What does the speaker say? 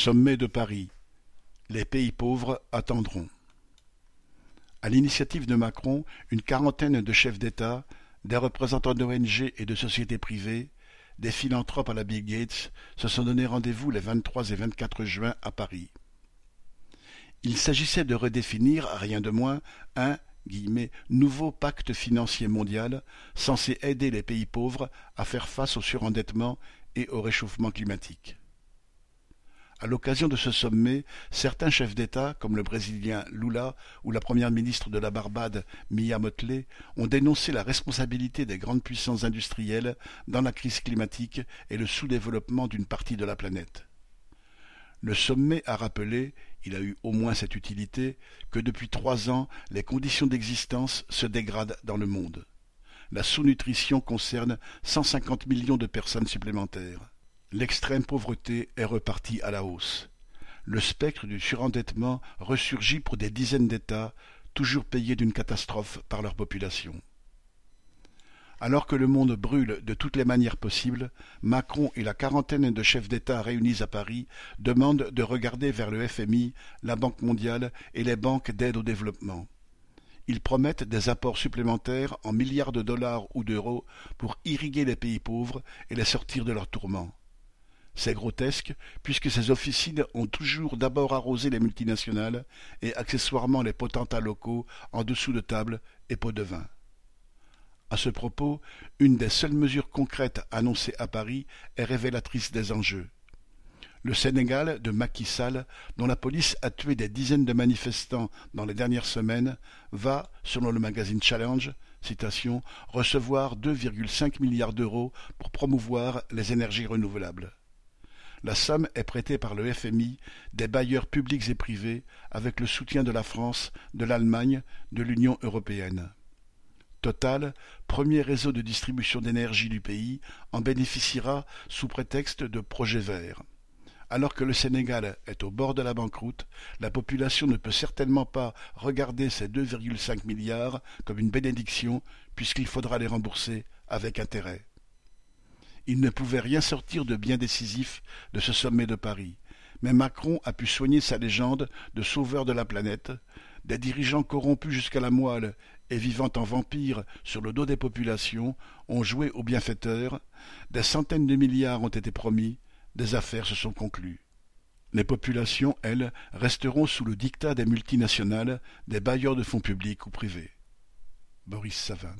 Sommet de Paris. Les pays pauvres attendront. À l'initiative de Macron, une quarantaine de chefs d'État, des représentants d'ONG et de sociétés privées, des philanthropes à la Bill Gates se sont donné rendez-vous les 23 et 24 juin à Paris. Il s'agissait de redéfinir, rien de moins, un nouveau pacte financier mondial censé aider les pays pauvres à faire face au surendettement et au réchauffement climatique. À l'occasion de ce sommet, certains chefs d'État, comme le Brésilien Lula ou la première ministre de la Barbade Mia Motley, ont dénoncé la responsabilité des grandes puissances industrielles dans la crise climatique et le sous-développement d'une partie de la planète. Le sommet a rappelé, il a eu au moins cette utilité, que depuis trois ans, les conditions d'existence se dégradent dans le monde. La sous-nutrition concerne 150 millions de personnes supplémentaires. L'extrême pauvreté est repartie à la hausse. Le spectre du surendettement ressurgit pour des dizaines d'États, toujours payés d'une catastrophe par leur population. Alors que le monde brûle de toutes les manières possibles, Macron et la quarantaine de chefs d'État réunis à Paris demandent de regarder vers le FMI, la Banque mondiale et les banques d'aide au développement. Ils promettent des apports supplémentaires en milliards de dollars ou d'euros pour irriguer les pays pauvres et les sortir de leurs tourments. C'est grotesque, puisque ces officines ont toujours d'abord arrosé les multinationales et accessoirement les potentats locaux en dessous de table et pots de vin. À ce propos, une des seules mesures concrètes annoncées à Paris est révélatrice des enjeux. Le Sénégal de Macky Sall, dont la police a tué des dizaines de manifestants dans les dernières semaines, va, selon le magazine Challenge, citation, recevoir 2,5 milliards d'euros pour promouvoir les énergies renouvelables. La somme est prêtée par le FMI, des bailleurs publics et privés, avec le soutien de la France, de l'Allemagne, de l'Union européenne. Total, premier réseau de distribution d'énergie du pays, en bénéficiera sous prétexte de projet vert. Alors que le Sénégal est au bord de la banqueroute, la population ne peut certainement pas regarder ces 2,5 milliards comme une bénédiction, puisqu'il faudra les rembourser avec intérêt. Il ne pouvait rien sortir de bien décisif de ce sommet de Paris, mais Macron a pu soigner sa légende de sauveur de la planète, des dirigeants corrompus jusqu'à la moelle et vivant en vampires sur le dos des populations ont joué aux bienfaiteurs, des centaines de milliards ont été promis, des affaires se sont conclues. Les populations, elles, resteront sous le dictat des multinationales, des bailleurs de fonds publics ou privés. Boris Savin